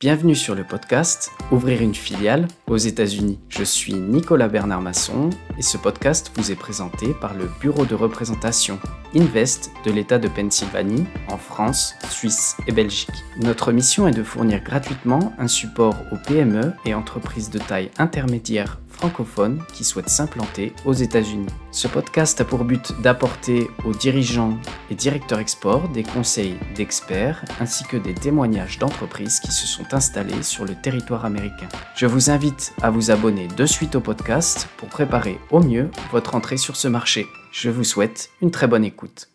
Bienvenue sur le podcast Ouvrir une filiale aux États-Unis. Je suis Nicolas Bernard Masson et ce podcast vous est présenté par le bureau de représentation Invest de l'État de Pennsylvanie en France, Suisse et Belgique. Notre mission est de fournir gratuitement un support aux PME et entreprises de taille intermédiaire francophones qui souhaitent s'implanter aux États-Unis. Ce podcast a pour but d'apporter aux dirigeants et directeurs export des conseils d'experts ainsi que des témoignages d'entreprises qui se sont installées sur le territoire américain. Je vous invite à vous abonner de suite au podcast pour préparer au mieux votre entrée sur ce marché. Je vous souhaite une très bonne écoute.